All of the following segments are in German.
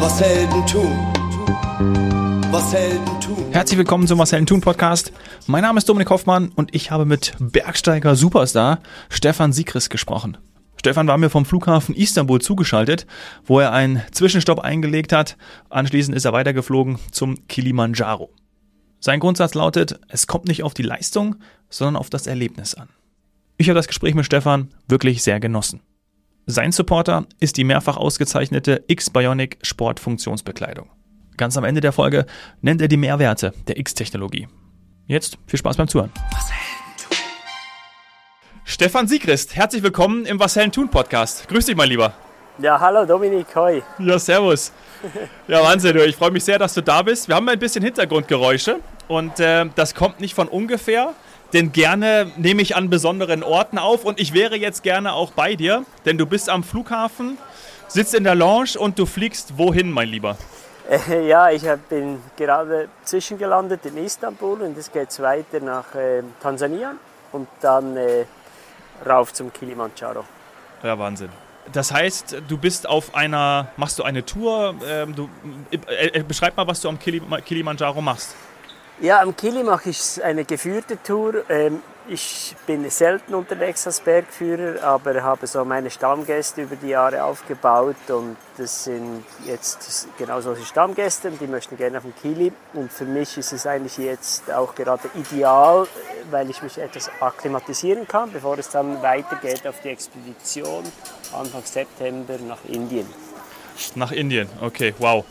Was Helden tun. Was Helden tun. Herzlich willkommen zum Marcel Thun Podcast. Mein Name ist Dominik Hoffmann und ich habe mit Bergsteiger Superstar Stefan Siegrist gesprochen. Stefan war mir vom Flughafen Istanbul zugeschaltet, wo er einen Zwischenstopp eingelegt hat. Anschließend ist er weitergeflogen zum Kilimanjaro. Sein Grundsatz lautet, es kommt nicht auf die Leistung, sondern auf das Erlebnis an. Ich habe das Gespräch mit Stefan wirklich sehr genossen. Sein Supporter ist die mehrfach ausgezeichnete X-Bionic Sportfunktionsbekleidung. Ganz am Ende der Folge nennt er die Mehrwerte der X-Technologie. Jetzt viel Spaß beim Zuhören. Stefan Siegrist, herzlich willkommen im Was Hellen tun Podcast. Grüß dich, mein Lieber. Ja, hallo Dominik, hoi. Ja, servus. Ja, Wahnsinn, du. ich freue mich sehr, dass du da bist. Wir haben ein bisschen Hintergrundgeräusche und äh, das kommt nicht von ungefähr, denn gerne nehme ich an besonderen Orten auf und ich wäre jetzt gerne auch bei dir, denn du bist am Flughafen, sitzt in der Lounge und du fliegst wohin, mein Lieber? Ja, ich bin gerade zwischengelandet in Istanbul und es geht weiter nach äh, Tansania und dann äh, rauf zum Kilimanjaro. Ja, Wahnsinn. Das heißt, du bist auf einer, machst du eine Tour? Ähm, du, äh, äh, beschreib mal, was du am Kili Kilimanjaro machst. Ja, am Kili mache ich eine geführte Tour. Ähm, ich bin selten unterwegs als Bergführer, aber habe so meine Stammgäste über die Jahre aufgebaut und das sind jetzt genau solche Stammgäste die möchten gerne auf den Kili und für mich ist es eigentlich jetzt auch gerade ideal, weil ich mich etwas akklimatisieren kann, bevor es dann weitergeht auf die Expedition Anfang September nach Indien. Nach Indien, okay, wow.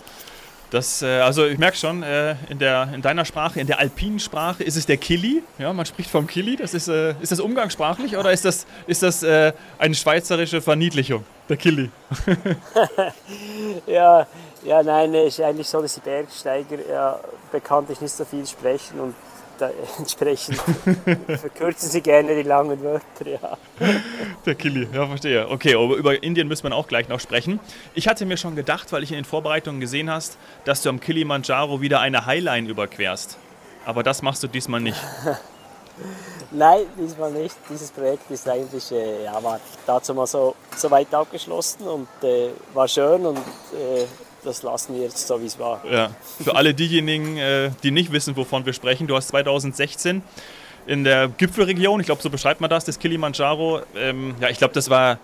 Das, äh, also ich merke schon, äh, in, der, in deiner Sprache, in der alpinen Sprache ist es der Kili. Ja, man spricht vom Kili. Das ist, äh, ist das umgangssprachlich oder ist das, ist das eine schweizerische Verniedlichung? Der Kili. Ja, ja, nein, ist eigentlich so, dass die Bergsteiger ja, bekanntlich nicht so viel sprechen und da, entsprechend verkürzen sie gerne die langen Wörter. Ja. Der Kili, ja, verstehe. Okay, aber über Indien müssen wir auch gleich noch sprechen. Ich hatte mir schon gedacht, weil ich in den Vorbereitungen gesehen hast, dass du am Kilimanjaro wieder eine Highline überquerst. Aber das machst du diesmal nicht. Nein, diesmal nicht. Dieses Projekt ist eigentlich, äh, ja, war dazu mal so, so weit abgeschlossen und äh, war schön und äh, das lassen wir jetzt so, wie es war. Ja. Für alle diejenigen, äh, die nicht wissen, wovon wir sprechen, du hast 2016 in der Gipfelregion, ich glaube, so beschreibt man das, des Kilimanjaro, ähm, ja, ich glaube, das war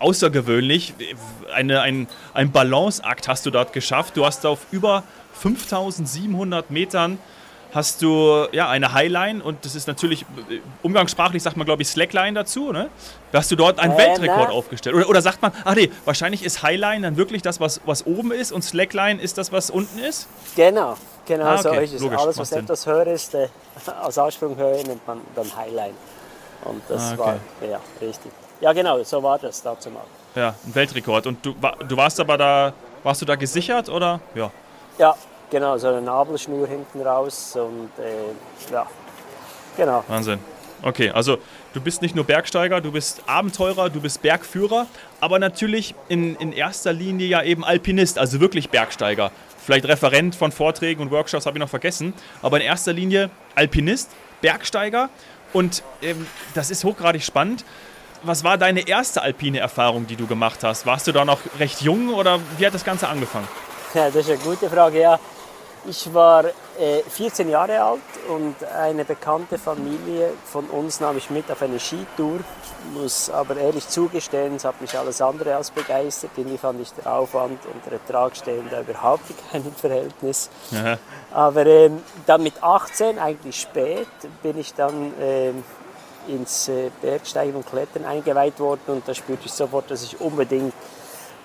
außergewöhnlich. Eine, ein, ein Balanceakt hast du dort geschafft. Du hast auf über 5700 Metern hast du ja eine Highline und das ist natürlich äh, umgangssprachlich sagt man glaube ich Slackline dazu, ne? Hast du dort einen Äh, Weltrekord na. aufgestellt oder, oder sagt man, ach nee, wahrscheinlich ist Highline dann wirklich das was was oben ist und Slackline ist das was unten ist? Genau, genau Ah, so okay, ist es. logisch, Alles, was Sinn. etwas höher ist, äh, als Aussprung höher, nennt man dann Highline. Und das Ah, okay. war, ja, richtig. Ja, genau, so war das dazu mal. Ja, ein Weltrekord und du du warst aber da warst du da gesichert oder? Ja. Ja, genau, so eine Nabelschnur hinten raus und äh, ja, genau. Wahnsinn. Okay, also du bist nicht nur Bergsteiger, du bist Abenteurer, du bist Bergführer, aber natürlich in, in erster Linie ja eben Alpinist, also wirklich Bergsteiger. Vielleicht Referent von Vorträgen und Workshops habe ich noch vergessen, aber in erster Linie Alpinist, Bergsteiger und ähm, das ist hochgradig spannend. Was war deine erste alpine Erfahrung, die du gemacht hast? Warst du da noch recht jung oder wie hat das Ganze angefangen? Ja, das ist eine gute Frage. Ja, ich war äh, 14 Jahre alt und eine bekannte Familie von uns nahm ich mit auf eine Skitour. Muss aber ehrlich zugestehen, es hat mich alles andere als begeistert. Irgendwie fand ich der Aufwand und der Ertrag stehen da überhaupt in keinem Verhältnis. Aha. Aber ähm, dann mit 18, eigentlich spät, bin ich dann ähm, ins äh, Bergsteigen und Klettern eingeweiht worden und da spürte ich sofort, dass ich unbedingt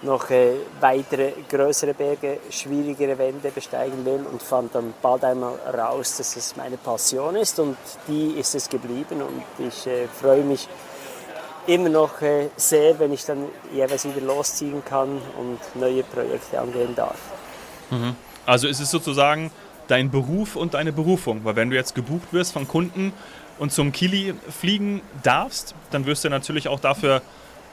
noch äh, weitere größere Berge, schwierigere Wände besteigen will und fand dann bald einmal raus, dass es meine Passion ist und die ist es geblieben und ich äh, freue mich immer noch äh, sehr, wenn ich dann jeweils wieder losziehen kann und neue Projekte angehen darf. Also ist es sozusagen dein Beruf und deine Berufung. Weil wenn du jetzt gebucht wirst von Kunden und zum Kili fliegen darfst, dann wirst du natürlich auch dafür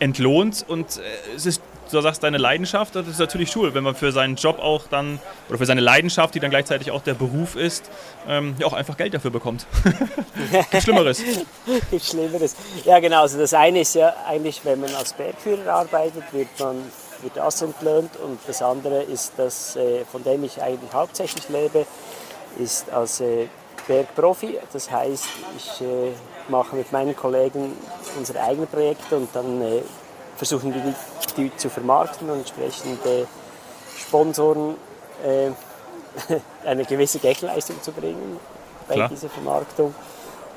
entlohnt. Und es ist, du sagst, deine Leidenschaft, das ist natürlich cool, wenn man für seinen Job auch dann, oder für seine Leidenschaft, die dann gleichzeitig auch der Beruf ist, ähm, ja auch einfach Geld dafür bekommt. Gibt Schlimmeres. Gibt Schlimmeres. Ja, genau. Also das eine ist ja eigentlich, wenn man als Bergführer arbeitet, wird man für das entlöhnt. Und das andere ist das, äh, von dem ich eigentlich hauptsächlich lebe, ist als äh, Bergprofi. Das heißt, ich äh, mache mit meinen Kollegen unsere eigenen Projekte und dann äh, versuchen wir die, die, zu vermarkten und entsprechend äh, Sponsoren äh, eine gewisse Geldleistung zu bringen bei Klar. dieser Vermarktung.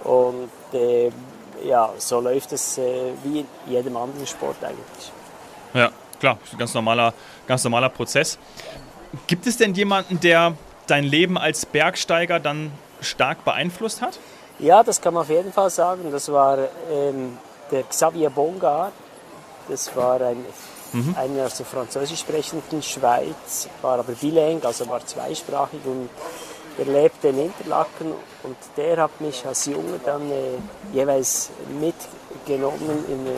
Und äh, ja, so läuft es äh, wie in jedem anderen Sport eigentlich. Ja, klar, ganz normaler, ganz normaler Prozess. Gibt es denn jemanden, der dein Leben als Bergsteiger dann stark beeinflusst hat? Ja, das kann man auf jeden Fall sagen. Das war ähm, der Xavier Bongar. Das war ein, mhm. einer aus der französisch sprechenden Schweiz, war aber bilingue, also war zweisprachig und der lebte in Interlaken und der hat mich als Junge dann äh, jeweils mitgenommen in äh,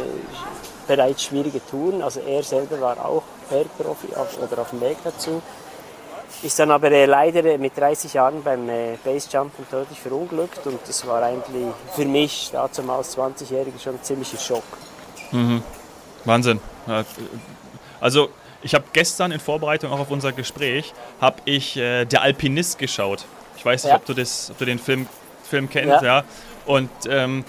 bereits schwierige Touren. Also er selber war auch Bergprofi auf, oder auf dem Weg dazu. Ist dann aber äh, leider äh, mit 30 Jahren beim äh, Basejumpen tödlich verunglückt und das war eigentlich für mich dazu als 20-Jähriger schon ein ziemlicher Schock. Mhm. Wahnsinn. Also ich habe gestern in Vorbereitung auch auf unser Gespräch, habe ich äh, Der Alpinist geschaut. Ich weiß nicht, ja. ob, du das, ob du den Film, Film kennst, ja. ja. Und ähm,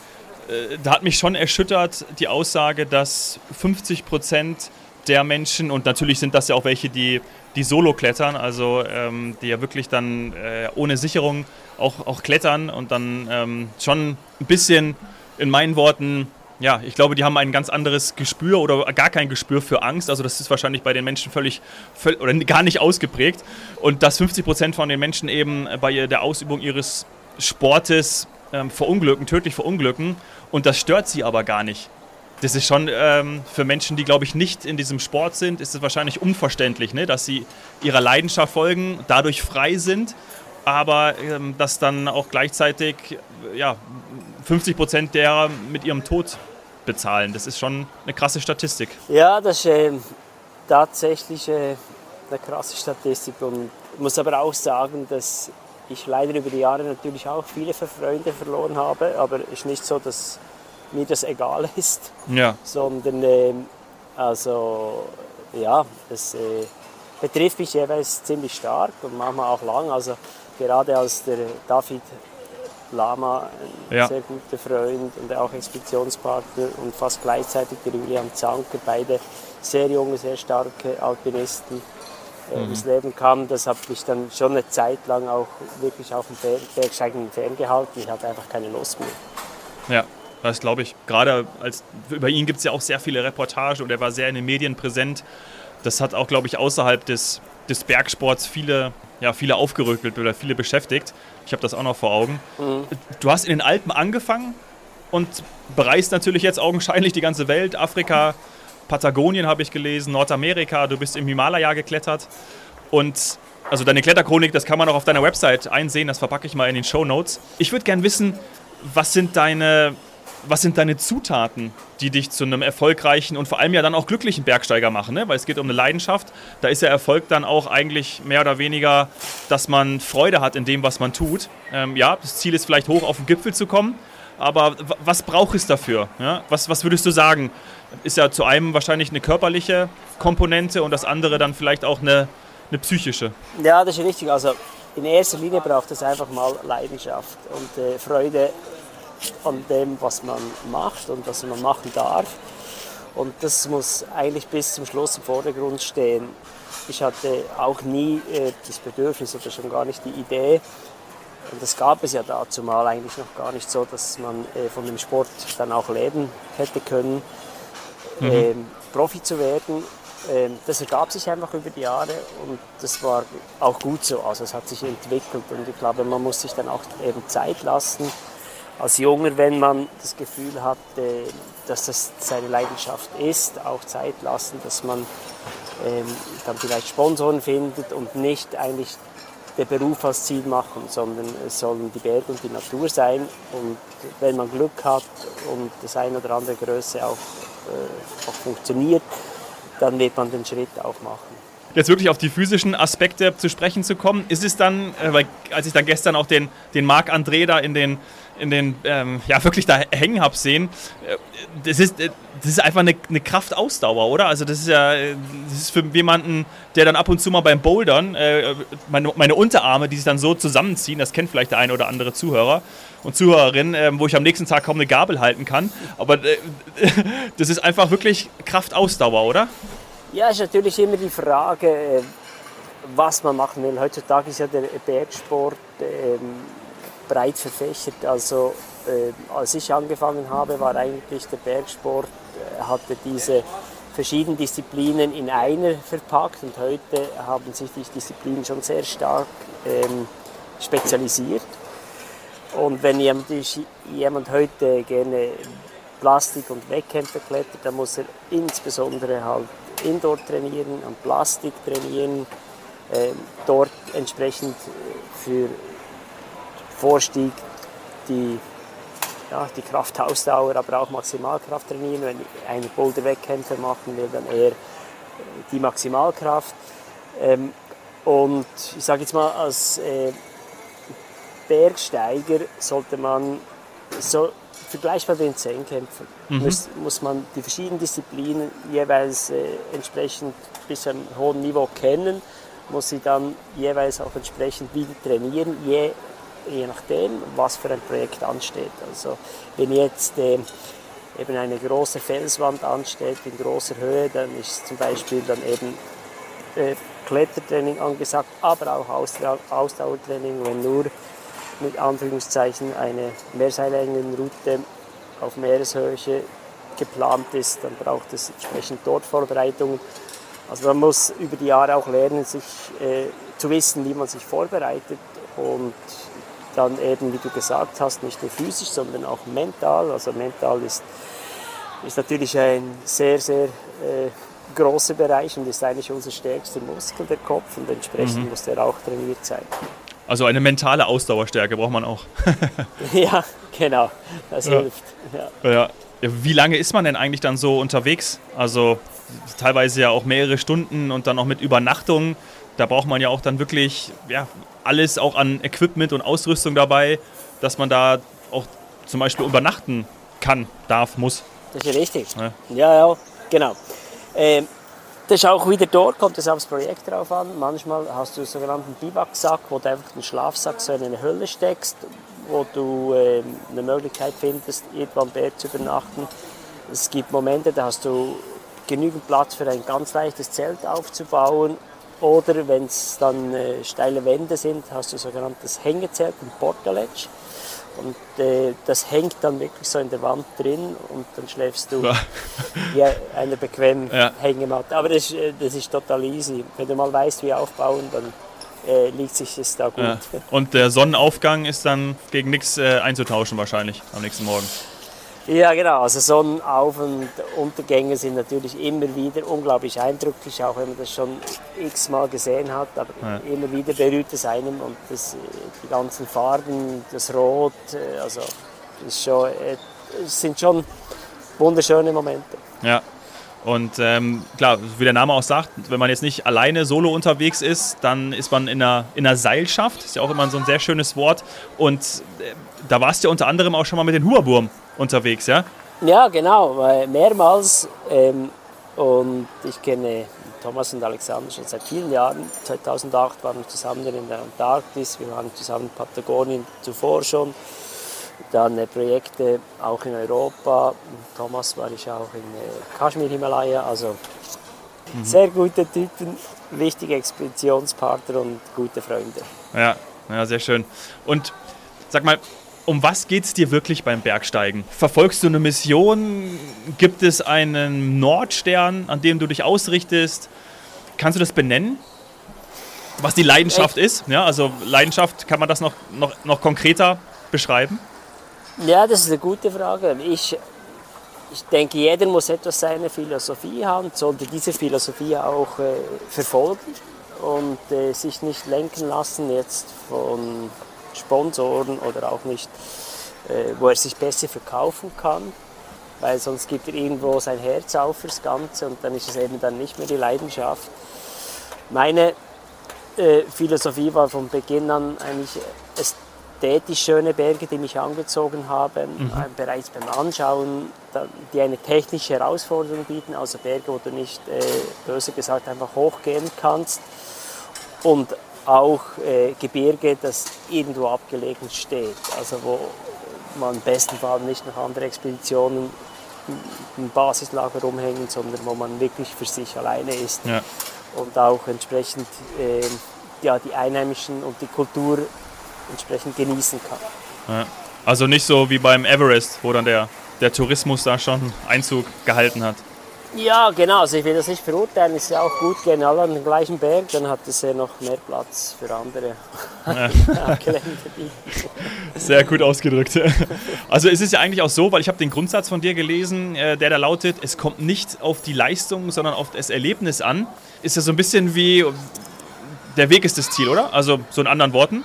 äh, da hat mich schon erschüttert die Aussage, dass 50 Prozent der Menschen, und natürlich sind das ja auch welche, die, die solo klettern, also ähm, die ja wirklich dann äh, ohne Sicherung auch, auch klettern und dann ähm, schon ein bisschen in meinen Worten ja, ich glaube, die haben ein ganz anderes Gespür oder gar kein Gespür für Angst. Also das ist wahrscheinlich bei den Menschen völlig, völlig oder gar nicht ausgeprägt. Und dass 50 Prozent von den Menschen eben bei der Ausübung ihres Sportes ähm, verunglücken, tödlich verunglücken. Und das stört sie aber gar nicht. Das ist schon ähm, für Menschen, die, glaube ich, nicht in diesem Sport sind, ist es wahrscheinlich unverständlich, ne? dass sie ihrer Leidenschaft folgen, dadurch frei sind, aber ähm, dass dann auch gleichzeitig ja, 50 Prozent derer mit ihrem Tod bezahlen. Das ist schon eine krasse Statistik. Ja, das ist äh, tatsächlich äh, eine krasse Statistik. Und ich muss aber auch sagen, dass ich leider über die Jahre natürlich auch viele Freunde verloren habe. Aber es ist nicht so, dass mir das egal ist. Ja. Sondern, äh, also, ja, das äh, betrifft mich jeweils ziemlich stark und manchmal auch lang. Also, gerade als der David Lama, ein ja. sehr guter Freund und auch Expeditionspartner und fast gleichzeitig der Julian Zanker, beide sehr junge, sehr starke Alpinisten äh, mhm. ins Leben kamen. Das hat mich dann schon eine Zeit lang auch wirklich auf dem Bergsteigen ferngehalten. Ich hatte einfach keine Lust mehr. Ja, das glaube ich. Gerade als, über ihn gibt es ja auch sehr viele Reportagen und er war sehr in den Medien präsent. Das hat auch, glaube ich, außerhalb des, des Bergsports viele, ja, viele aufgerückelt oder viele beschäftigt. Ich habe das auch noch vor Augen. Mhm. Du hast in den Alpen angefangen und bereist natürlich jetzt augenscheinlich die ganze Welt. Afrika, Patagonien habe ich gelesen, Nordamerika, du bist im Himalaya geklettert. Und also deine Kletterchronik, das kann man auch auf deiner Website einsehen, das verpacke ich mal in den Show Notes. Ich würde gerne wissen, was sind deine was sind deine Zutaten, die dich zu einem erfolgreichen und vor allem ja dann auch glücklichen Bergsteiger machen? Ne? Weil es geht um eine Leidenschaft. Da ist ja Erfolg dann auch eigentlich mehr oder weniger, dass man Freude hat in dem, was man tut. Ähm, ja, das Ziel ist vielleicht hoch auf den Gipfel zu kommen. Aber was braucht es dafür? Ja? Was, was würdest du sagen? Ist ja zu einem wahrscheinlich eine körperliche Komponente und das andere dann vielleicht auch eine, eine psychische. Ja, das ist richtig. Also in erster Linie braucht es einfach mal Leidenschaft und äh, Freude an dem, was man macht und was man machen darf. Und das muss eigentlich bis zum Schluss im Vordergrund stehen. Ich hatte auch nie äh, das Bedürfnis oder schon gar nicht die Idee, und das gab es ja dazu mal eigentlich noch gar nicht so, dass man äh, von dem Sport dann auch leben hätte können, mhm. ähm, Profi zu werden. Ähm, das ergab sich einfach über die Jahre und das war auch gut so. Also es hat sich entwickelt und ich glaube, man muss sich dann auch eben Zeit lassen als Junger, wenn man das Gefühl hat, äh, dass das seine Leidenschaft ist, auch Zeit lassen, dass man ähm, dann vielleicht Sponsoren findet und nicht eigentlich den Beruf als Ziel machen, sondern es sollen die Berge und die Natur sein. Und wenn man Glück hat und das eine oder andere Größe auch, äh, auch funktioniert, dann wird man den Schritt auch machen. Jetzt wirklich auf die physischen Aspekte zu sprechen zu kommen, ist es dann, äh, weil als ich dann gestern auch den, den Marc André da in den, in den ähm, ja wirklich da hängen habe sehen, äh, das ist, äh, das ist einfach eine, eine Kraftausdauer, oder? Also das ist ja, das ist für jemanden, der dann ab und zu mal beim Bouldern, äh, meine, meine Unterarme, die sich dann so zusammenziehen, das kennt vielleicht der eine oder andere Zuhörer und Zuhörerin, äh, wo ich am nächsten Tag kaum eine Gabel halten kann. Aber äh, das ist einfach wirklich Kraftausdauer, oder? Ja, ist natürlich immer die Frage, äh, was man machen will. Heutzutage ist ja der Bergsport ähm, breit verfächert. Also äh, als ich angefangen habe, war eigentlich der Bergsport, äh, hatte diese verschiedenen Disziplinen in einer verpackt und heute haben sich die Disziplinen schon sehr stark ähm, spezialisiert. Und wenn jemand, jemand heute gerne Plastik und Wettkämpfe klettert, dann muss er insbesondere halt Indoor trainieren, am Plastik trainieren, äh, dort entsprechend für Vorstieg die, ja, die Kraftausdauer, aber auch Maximalkraft trainieren. Wenn ein Boulder-Wettkämpfe machen will, dann eher die Maximalkraft. Ähm, und ich sage jetzt mal, als äh, Bergsteiger sollte man so vergleichbar den Zehnkämpfern mhm. muss, muss man die verschiedenen Disziplinen jeweils äh, entsprechend bis einem hohen Niveau kennen, muss sie dann jeweils auch entsprechend wieder trainieren, je, je nachdem, was für ein Projekt ansteht. Also wenn jetzt äh, eben eine große Felswand ansteht in großer Höhe, dann ist zum Beispiel dann eben äh, Klettertraining angesagt, aber auch Ausdauertraining, wenn nur mit Anführungszeichen eine Mehrseillängenroute auf Meereshöhe geplant ist, dann braucht es entsprechend dort Vorbereitungen. Also man muss über die Jahre auch lernen, sich äh, zu wissen, wie man sich vorbereitet und dann eben, wie du gesagt hast, nicht nur physisch, sondern auch mental. Also mental ist, ist natürlich ein sehr, sehr äh, großer Bereich und ist eigentlich unser stärkster Muskel, der Kopf, und entsprechend mhm. muss der auch trainiert sein. Also eine mentale Ausdauerstärke braucht man auch. ja, genau. Das ja. hilft. Ja. ja. Wie lange ist man denn eigentlich dann so unterwegs? Also teilweise ja auch mehrere Stunden und dann auch mit Übernachtung. Da braucht man ja auch dann wirklich ja, alles auch an Equipment und Ausrüstung dabei, dass man da auch zum Beispiel übernachten kann, darf, muss. Das ist richtig. Ja, ja, ja genau. Ähm, das ist auch wieder dort, kommt es aufs Projekt drauf an. Manchmal hast du einen sogenannten Biwaksack, wo du einfach einen Schlafsack so in eine Hölle steckst, wo du äh, eine Möglichkeit findest, irgendwo am Berg zu übernachten. Es gibt Momente, da hast du genügend Platz für ein ganz leichtes Zelt aufzubauen. Oder wenn es dann äh, steile Wände sind, hast du ein sogenanntes Hängezelt, ein Portaledge. Und äh, das hängt dann wirklich so in der Wand drin und dann schläfst du ja, einer bequemen ja. Hängematte. Aber das, äh, das ist total easy. Wenn du mal weißt, wie aufbauen, dann äh, liegt sich das da gut. Ja. Und der Sonnenaufgang ist dann gegen nichts äh, einzutauschen wahrscheinlich am nächsten Morgen. Ja, genau. Also Sonnenauf- und Untergänge sind natürlich immer wieder unglaublich eindrücklich, auch wenn man das schon x-mal gesehen hat. Aber ja. immer wieder berührt es einem und das, die ganzen Farben, das Rot, äh, also das schon, äh, sind schon wunderschöne Momente. Ja. Und ähm, klar, wie der Name auch sagt, wenn man jetzt nicht alleine solo unterwegs ist, dann ist man in einer, in einer Seilschaft. Ist ja auch immer so ein sehr schönes Wort. Und äh, da warst du ja unter anderem auch schon mal mit den Huberburm unterwegs, ja? Ja, genau, mehrmals. Ähm, und ich kenne Thomas und Alexander schon seit vielen Jahren. 2008 waren wir zusammen in der Antarktis, wir waren zusammen in Patagonien zuvor schon. Dann äh, Projekte auch in Europa. Thomas war ich auch in äh, Kashmir, Himalaya. Also mhm. sehr gute Typen, wichtige Expeditionspartner und gute Freunde. Ja, ja, sehr schön. Und sag mal, um was geht es dir wirklich beim Bergsteigen? Verfolgst du eine Mission? Gibt es einen Nordstern, an dem du dich ausrichtest? Kannst du das benennen? Was die Leidenschaft Echt? ist? Ja, also Leidenschaft, kann man das noch, noch, noch konkreter beschreiben? Ja, das ist eine gute Frage. Ich, ich denke, jeder muss etwas seine Philosophie haben, sollte diese Philosophie auch äh, verfolgen und äh, sich nicht lenken lassen jetzt von Sponsoren oder auch nicht, äh, wo er sich besser verkaufen kann, weil sonst gibt er irgendwo sein Herz auf fürs Ganze und dann ist es eben dann nicht mehr die Leidenschaft. meine äh, Philosophie war von Beginn an eigentlich ästhetisch schöne Berge, die mich angezogen haben, mhm. Äh, bereits beim Anschauen, die eine technische Herausforderung bieten, also Berge, wo du nicht, äh, böse gesagt, einfach hochgehen kannst. Und auch äh, Gebirge, das irgendwo abgelegen steht, also wo man im besten Fall nicht nach anderen Expeditionen ein Basislager rumhängen, sondern wo man wirklich für sich alleine ist ja. und auch entsprechend äh, ja, die Einheimischen und die Kultur entsprechend genießen kann. Ja. Also nicht so wie beim Everest, wo dann der, der Tourismus da schon Einzug gehalten hat. Ja, genau. Also ich will das nicht verurteilen. Es ist ja auch gut, gehen alle an den gleichen Berg, dann hat es ja noch mehr Platz für andere ja. Sehr gut ausgedrückt. Also es ist ja eigentlich auch so, weil ich habe den Grundsatz von dir gelesen, äh, der da lautet, es kommt nicht auf die Leistung, sondern auf das Erlebnis an. Ist ja so ein bisschen wie, der Weg ist das Ziel, oder? Also so in anderen Worten.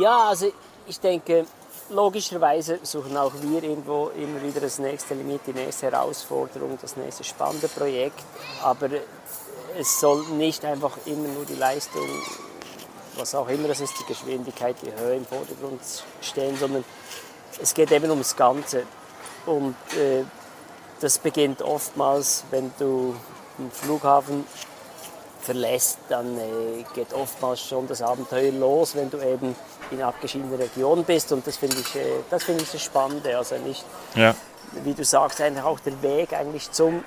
Ja, also ich denke, logischerweise suchen auch wir irgendwo immer wieder das nächste Limit, die nächste Herausforderung, das nächste spannende Projekt. Aber es soll nicht einfach immer nur die Leistung, was auch immer das ist, die Geschwindigkeit, die Höhe im Vordergrund stehen, sondern es geht eben ums Ganze. Und äh, das beginnt oftmals, wenn du einen Flughafen verlässt, dann äh, geht oftmals schon das Abenteuer los, wenn du eben in einer abgeschiedenen Region bist. Und das finde ich, äh, das finde ich das Spannende. Also nicht, ja. wie du sagst, eigentlich auch der Weg eigentlich zum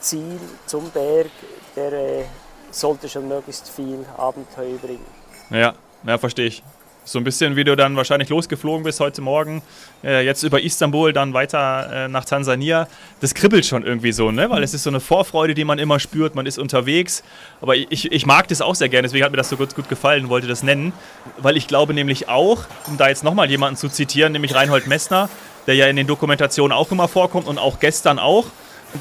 Ziel, zum Berg, der äh, sollte schon möglichst viel Abenteuer bringen. Ja, ja, verstehe ich. So ein bisschen wie du dann wahrscheinlich losgeflogen bist heute Morgen, äh, jetzt über Istanbul, dann weiter äh, nach Tansania. Das kribbelt schon irgendwie so, ne? weil es ist so eine Vorfreude, die man immer spürt, man ist unterwegs. Aber ich, ich mag das auch sehr gerne, deswegen hat mir das so gut, gut gefallen, wollte das nennen. Weil ich glaube nämlich auch, um da jetzt nochmal jemanden zu zitieren, nämlich Reinhold Messner, der ja in den Dokumentationen auch immer vorkommt und auch gestern auch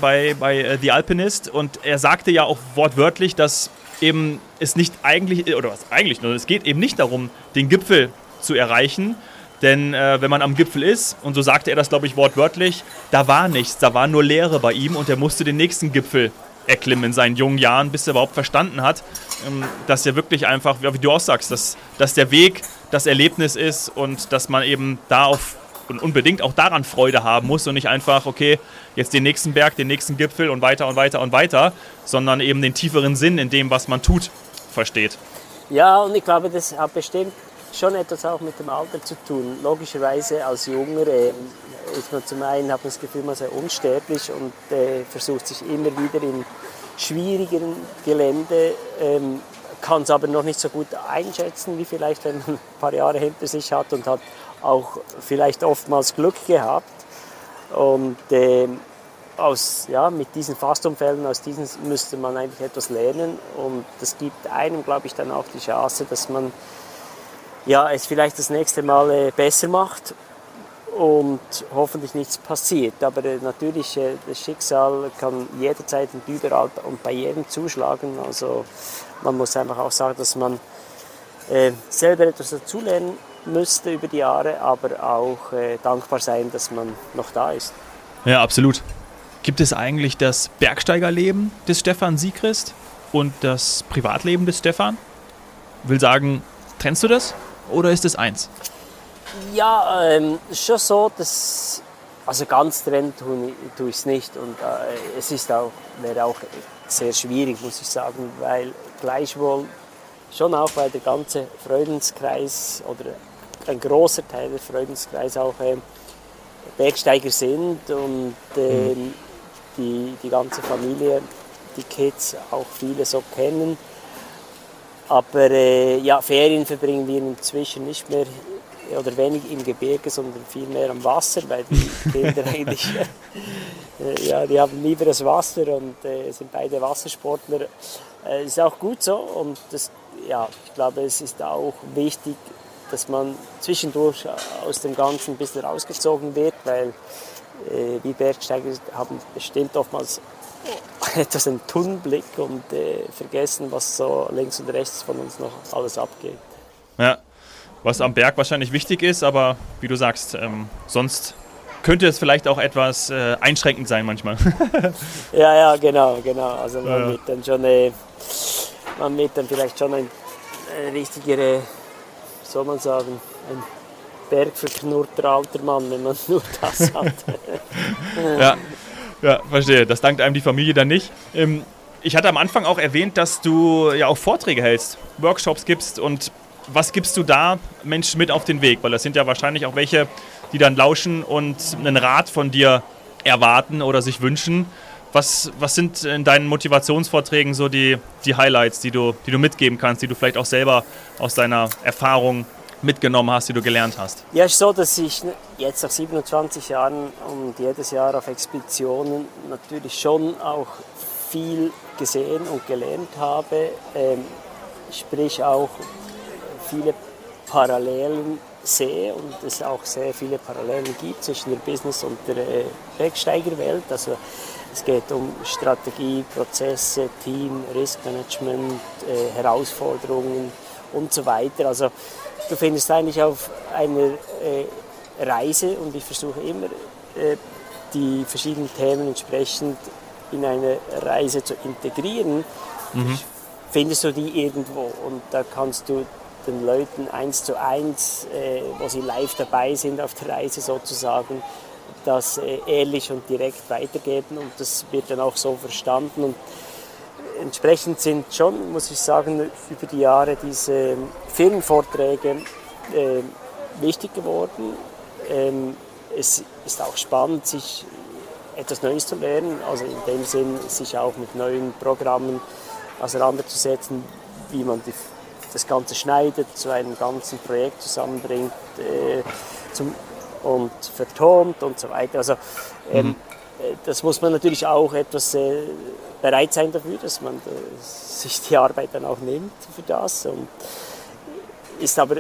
bei, bei äh, The Alpinist. Und er sagte ja auch wortwörtlich, dass eben es nicht eigentlich, oder was eigentlich, es geht eben nicht darum, den Gipfel zu erreichen. Denn äh, wenn man am Gipfel ist, und so sagte er das, glaube ich, wortwörtlich, da war nichts, da war nur Leere bei ihm und er musste den nächsten Gipfel erklimmen in seinen jungen Jahren, bis er überhaupt verstanden hat, ähm, dass er wirklich einfach, wie du auch sagst, dass, dass der Weg das Erlebnis ist und dass man eben da auf und unbedingt auch daran Freude haben muss und nicht einfach, okay, jetzt den nächsten Berg, den nächsten Gipfel und weiter und weiter und weiter, sondern eben den tieferen Sinn in dem, was man tut, versteht. Ja, und ich glaube, das hat bestimmt schon etwas auch mit dem Alter zu tun. Logischerweise als Junger äh, ist man zum einen, hat man das Gefühl, man sei unsterblich und äh, versucht sich immer wieder in schwierigen Gelände, ähm, kann es aber noch nicht so gut einschätzen, wie vielleicht, wenn man ein paar Jahre hinter sich hat und hat auch vielleicht oftmals Glück gehabt. Und äh, aus, ja, mit diesen Fastunfällen, aus diesen müsste man eigentlich etwas lernen. Und das gibt einem, glaube ich, dann auch die Chance, dass man ja, es vielleicht das nächste Mal äh, besser macht und hoffentlich nichts passiert. Aber äh, natürlich, äh, das Schicksal kann jederzeit und überall und bei jedem zuschlagen. Also man muss einfach auch sagen, dass man äh, selber etwas dazulernen müsste über die Jahre, aber auch äh, dankbar sein, dass man noch da ist. Ja, absolut. Gibt es eigentlich das Bergsteigerleben des Stefan Siegrist und das Privatleben des Stefan? Will sagen, trennst du das oder ist es eins? Ja, ähm, schon so, dass also ganz trennen tue, tue ich es nicht und äh, es ist auch wäre auch sehr schwierig, muss ich sagen, weil gleichwohl schon auch, weil der ganze Freudenskreis oder ein großer Teil des Freudenskreises auch äh, Bergsteiger sind und äh, mhm. die, die ganze Familie, die Kids auch viele so kennen. Aber äh, ja, Ferien verbringen wir inzwischen nicht mehr oder wenig im Gebirge, sondern viel mehr am Wasser, weil die Kinder eigentlich, äh, ja, die haben lieber das Wasser und äh, sind beide Wassersportler. Äh, ist auch gut so und das, ja, ich glaube, es ist auch wichtig, dass man zwischendurch aus dem Ganzen ein bisschen rausgezogen wird, weil äh, wir Bergsteiger haben bestimmt oftmals etwas einen Tunnelblick und äh, vergessen, was so links und rechts von uns noch alles abgeht. Ja, was am Berg wahrscheinlich wichtig ist, aber wie du sagst, ähm, sonst könnte es vielleicht auch etwas äh, einschränkend sein manchmal. ja, ja, genau, genau. Also man ja. wird dann schon äh, man wird dann vielleicht schon ein, ein richtiger, soll man sagen, ein bergverknurrter alter Mann, wenn man nur das hat. ja. ja, verstehe. Das dankt einem die Familie dann nicht. Ähm, ich hatte am Anfang auch erwähnt, dass du ja auch Vorträge hältst, Workshops gibst und was gibst du da Menschen mit auf den Weg? Weil das sind ja wahrscheinlich auch welche, die dann lauschen und einen Rat von dir erwarten oder sich wünschen. Was, was sind in deinen Motivationsvorträgen so die, die Highlights, die du, die du mitgeben kannst, die du vielleicht auch selber aus deiner Erfahrung mitgenommen hast, die du gelernt hast? Ja, es ist so, dass ich jetzt nach 27 Jahren und jedes Jahr auf Expeditionen natürlich schon auch viel gesehen und gelernt habe. Ähm, sprich auch viele Parallelen sehe und es auch sehr viele Parallelen gibt zwischen der Business- und der äh, Bergsteigerwelt. Also es geht um Strategie, Prozesse, Team, Riskmanagement, äh, Herausforderungen und so weiter. Also du findest eigentlich auf einer äh, Reise und ich versuche immer äh, die verschiedenen Themen entsprechend in eine Reise zu integrieren, mhm. findest du die irgendwo und da kannst du den Leuten eins zu eins, äh, wo sie live dabei sind auf der Reise sozusagen, das äh, ehrlich und direkt weitergeben und das wird dann auch so verstanden. Und entsprechend sind schon, muss ich sagen, über die Jahre diese Firmenvorträge äh, wichtig geworden. Ähm, es ist auch spannend, sich etwas Neues zu lernen, also in dem Sinn, sich auch mit neuen Programmen auseinanderzusetzen, wie man die das Ganze schneidet, zu einem ganzen Projekt zusammenbringt äh, zum, und vertont und so weiter. Also ähm, mhm. Äh, das muss man natürlich auch etwas äh, bereit sein dafür, dass man äh, sich die Arbeit dann auch nimmt für das. Und ist aber,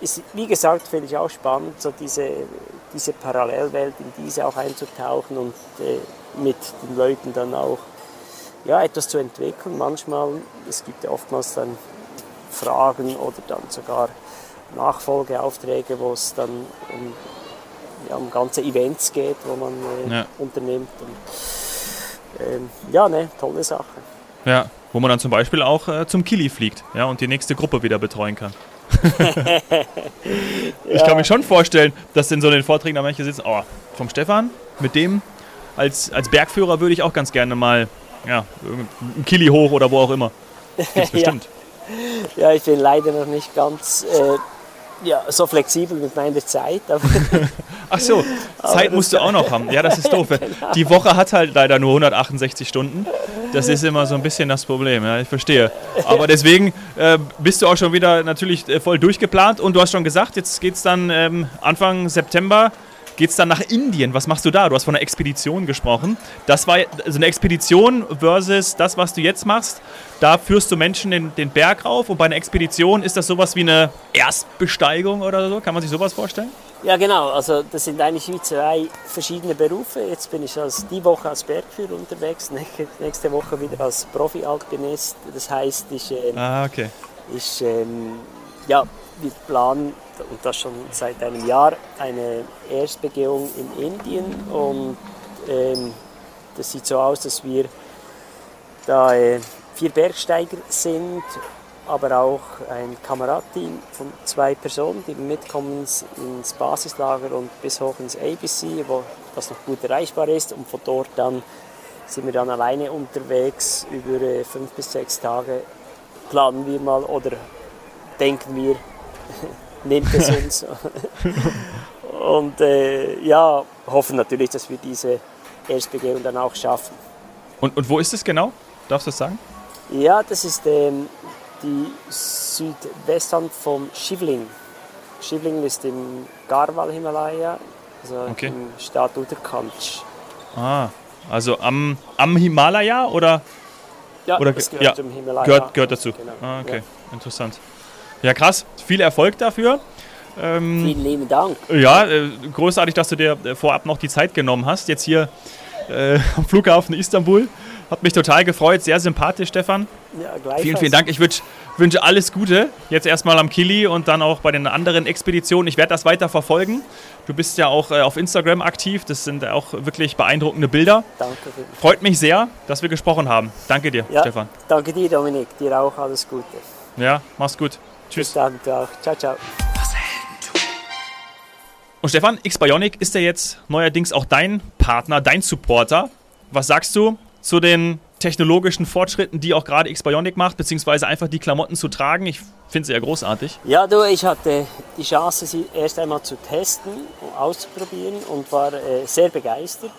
ist, wie gesagt, finde ich auch spannend, so diese, diese Parallelwelt, in diese auch einzutauchen und äh, mit den Leuten dann auch ja, etwas zu entwickeln. Manchmal, es gibt ja oftmals dann Fragen oder dann sogar Nachfolgeaufträge, wo es dann um, ja, um ganze Events geht, wo man äh, ja. unternimmt. Und, ähm, ja, ne, tolle Sache. Ja, wo man dann zum Beispiel auch äh, zum Kili fliegt ja, und die nächste Gruppe wieder betreuen kann. ich ja. kann mir schon vorstellen, dass in so den Vorträgen da manche sitzen, oh, vom Stefan, mit dem als, als Bergführer würde ich auch ganz gerne mal ja, ein Kili hoch oder wo auch immer. Gibt's bestimmt. ja, ich bin leider noch nicht ganz äh, ja, so flexibel mit meiner Zeit. Ach so, Zeit musst du auch noch haben. Ja, das ist doof. genau. Die Woche hat halt leider nur 168 Stunden. Das ist immer so ein bisschen das Problem, ja, ich verstehe. Aber deswegen äh, bist du auch schon wieder natürlich äh, voll durchgeplant und du hast schon gesagt, jetzt geht es dann ähm, Anfang September geht es dann nach Indien. Was machst du da? Du hast von einer Expedition gesprochen. Das war also eine Expedition versus das, was du jetzt machst. Da führst du Menschen den, den Berg rauf und bei einer Expedition ist das sowas wie eine Erstbesteigung oder so? Kann man sich sowas vorstellen? Ja, genau. Also das sind eigentlich wie zwei verschiedene Berufe. Jetzt bin ich als, die Woche als Bergführer unterwegs, nächste Woche wieder als Profi-Alpinist. Das heißt, ich, ähm, ah, okay. ich ähm, ja, wir planen und das schon seit einem Jahr eine Erstbegehung in Indien. Und ähm, das sieht so aus, dass wir da äh, vier Bergsteiger sind, aber auch ein Kameradteam von zwei Personen, die mitkommen ins Basislager und bis hoch ins ABC, wo das noch gut erreichbar ist. Und von dort dann sind wir dann alleine unterwegs über äh, fünf bis sechs Tage. Planen wir mal oder denken wir nimmt es uns. und äh, ja, hoffen natürlich, dass wir diese Erstbegehung dann auch schaffen. Und, und wo ist es genau? Darfst du das sagen? Ja, das ist ähm, die Südwesthand vom Shivling. Shivling ist im Garhwal-Himalaya, also okay. im Staat Uttarakhand. Ah, also am, am Himalaya oder? Ja, oder, das gehört ja, Himalaya. Gehört, gehört dazu. Genau. Ah, okay, ja. interessant. Ja, krass. Viel Erfolg dafür. Ähm, Vielen lieben Dank. Ja, äh, großartig, dass du dir äh, vorab noch die Zeit genommen hast. Jetzt hier äh, am Flughafen Istanbul. Hat mich total gefreut. Sehr sympathisch, Stefan. Ja, gleichfalls. Vielen, vielen Dank. Ich würde wünsche alles Gute. Jetzt erstmal am Kili und dann auch bei den anderen Expeditionen. Ich werde das weiter verfolgen. Du bist ja auch äh, auf Instagram aktiv. Das sind auch wirklich beeindruckende Bilder. Danke. Freut mich sehr, dass wir gesprochen haben. Danke dir, Ja, Stefan. danke dir, Dominik. Dir auch alles Gute. Ja, mach's gut. Bis Tschüss. dann, du auch. Ciao, ciao. Und Stefan, X-Bionic ist ja jetzt neuerdings auch dein Partner, dein Supporter. Was sagst du zu den technologischen Fortschritten, die auch gerade X-Bionic macht, beziehungsweise einfach die Klamotten zu tragen? Ich finde sie ja großartig. Ja, du, ich hatte die Chance, sie erst einmal zu testen, auszuprobieren und war äh, sehr begeistert.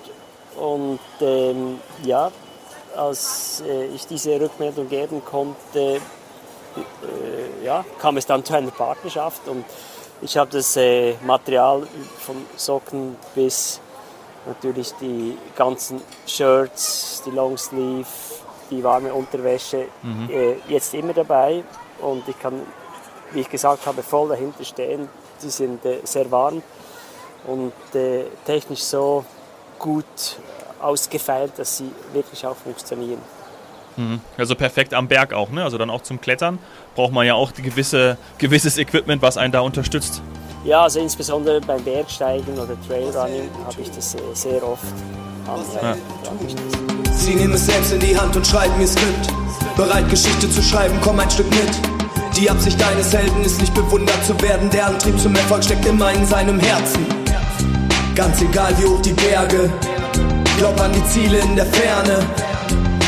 Und ähm, ja, als äh, ich diese Rückmeldung geben konnte, äh, ja, kam es dann zu einer Partnerschaft und ich habe das äh, Material von Socken bis natürlich die ganzen Shirts, die Longsleeve, die warme Unterwäsche äh, jetzt immer dabei und ich kann, wie ich gesagt habe, voll dahinter stehen. Die sind äh, sehr warm und äh, technisch so gut ausgefeilt, dass sie wirklich auch funktionieren. Also perfekt am Berg auch, ne? Also dann auch zum Klettern braucht man ja auch die gewisse, gewisses Equipment, was einen da unterstützt. Ja, also insbesondere beim Bergsteigen oder Trailrunning habe ich das äh, sehr oft. Ja. Sie nehmen es selbst in die Hand und schreiben ihr Skript. Bereit, Geschichte zu schreiben, komm ein Stück mit. Die Absicht deines Helden ist nicht bewundert zu werden. Der Antrieb zum Erfolg steckt immer in seinem Herzen. Ganz egal wie hoch die Berge. Glaub an die Ziele in der Ferne.